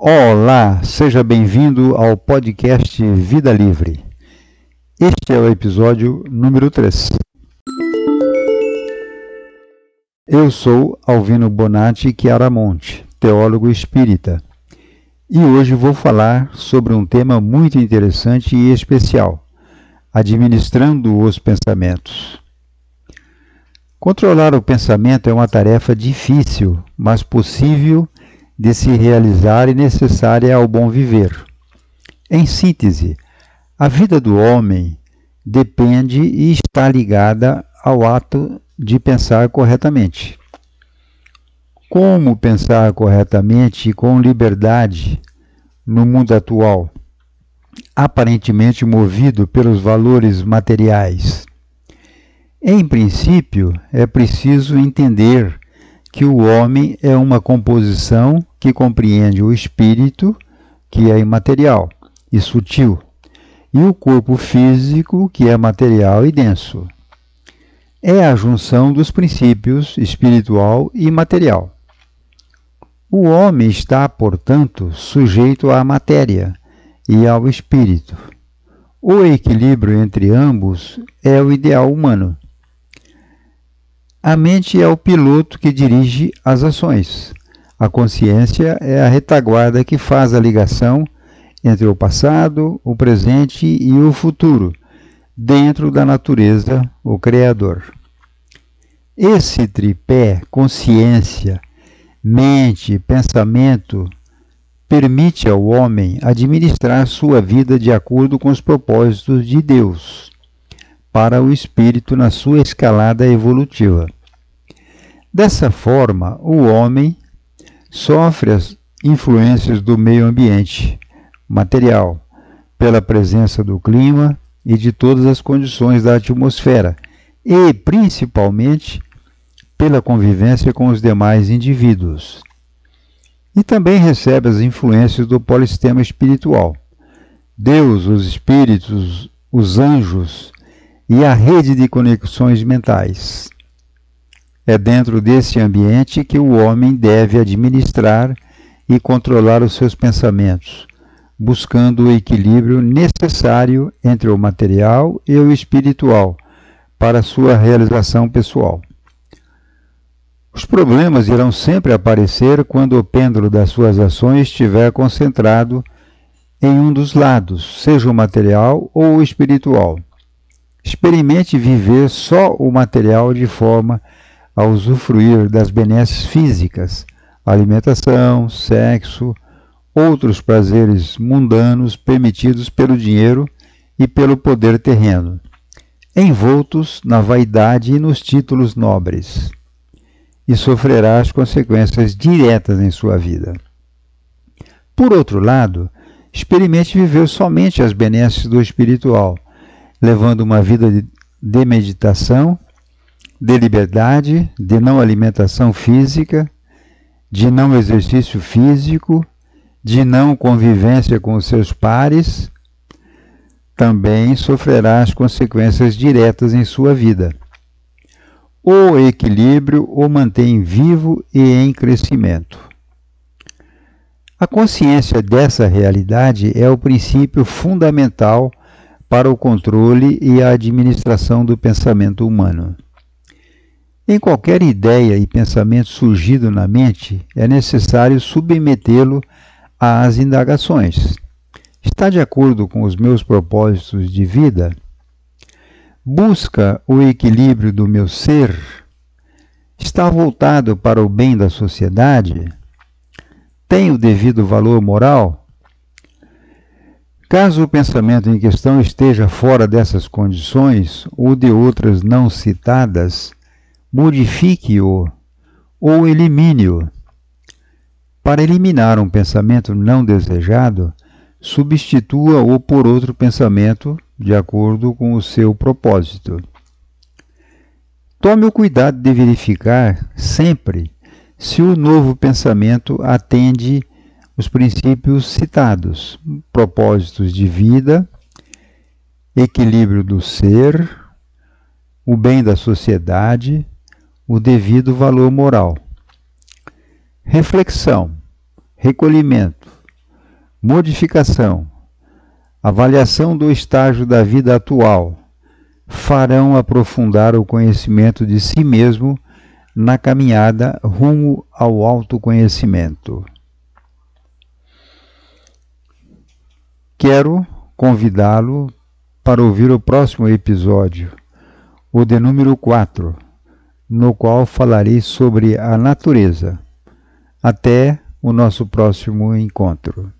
Olá, seja bem-vindo ao podcast Vida Livre. Este é o episódio número 3. Eu sou Alvino Bonatti Chiaramonte, teólogo espírita, e hoje vou falar sobre um tema muito interessante e especial: administrando os pensamentos. Controlar o pensamento é uma tarefa difícil, mas possível de se realizar e necessária ao bom viver. Em síntese, a vida do homem depende e está ligada ao ato de pensar corretamente. Como pensar corretamente e com liberdade no mundo atual, aparentemente movido pelos valores materiais? Em princípio, é preciso entender que o homem é uma composição que compreende o espírito, que é imaterial e sutil, e o corpo físico, que é material e denso. É a junção dos princípios espiritual e material. O homem está, portanto, sujeito à matéria e ao espírito. O equilíbrio entre ambos é o ideal humano. A mente é o piloto que dirige as ações. A consciência é a retaguarda que faz a ligação entre o passado, o presente e o futuro, dentro da natureza, o Criador. Esse tripé, consciência, mente, pensamento, permite ao homem administrar sua vida de acordo com os propósitos de Deus para o espírito na sua escalada evolutiva. Dessa forma, o homem sofre as influências do meio ambiente material, pela presença do clima e de todas as condições da atmosfera, e principalmente pela convivência com os demais indivíduos. E também recebe as influências do polissistema espiritual. Deus, os espíritos, os anjos e a rede de conexões mentais. É dentro desse ambiente que o homem deve administrar e controlar os seus pensamentos, buscando o equilíbrio necessário entre o material e o espiritual para sua realização pessoal. Os problemas irão sempre aparecer quando o pêndulo das suas ações estiver concentrado em um dos lados, seja o material ou o espiritual. Experimente viver só o material de forma a usufruir das benesses físicas, alimentação, sexo, outros prazeres mundanos permitidos pelo dinheiro e pelo poder terreno, envoltos na vaidade e nos títulos nobres, e sofrerá as consequências diretas em sua vida. Por outro lado, experimente viver somente as benesses do espiritual levando uma vida de, meditação, de liberdade, de não alimentação física, de não exercício físico, de não convivência com os seus pares, também sofrerá as consequências diretas em sua vida. O equilíbrio o mantém vivo e em crescimento. A consciência dessa realidade é o princípio fundamental para o controle e a administração do pensamento humano. Em qualquer ideia e pensamento surgido na mente, é necessário submetê-lo às indagações. Está de acordo com os meus propósitos de vida? Busca o equilíbrio do meu ser? Está voltado para o bem da sociedade? Tem o devido valor moral? Caso o pensamento em questão esteja fora dessas condições ou de outras não citadas, modifique-o ou elimine-o. Para eliminar um pensamento não desejado, substitua-o por outro pensamento de acordo com o seu propósito. Tome o cuidado de verificar sempre se o novo pensamento atende os princípios citados: propósitos de vida, equilíbrio do ser, o bem da sociedade, o devido valor moral. Reflexão, recolhimento, modificação, avaliação do estágio da vida atual farão aprofundar o conhecimento de si mesmo na caminhada rumo ao autoconhecimento. Quero convidá-lo para ouvir o próximo episódio, o de número 4, no qual falarei sobre a natureza. Até o nosso próximo encontro.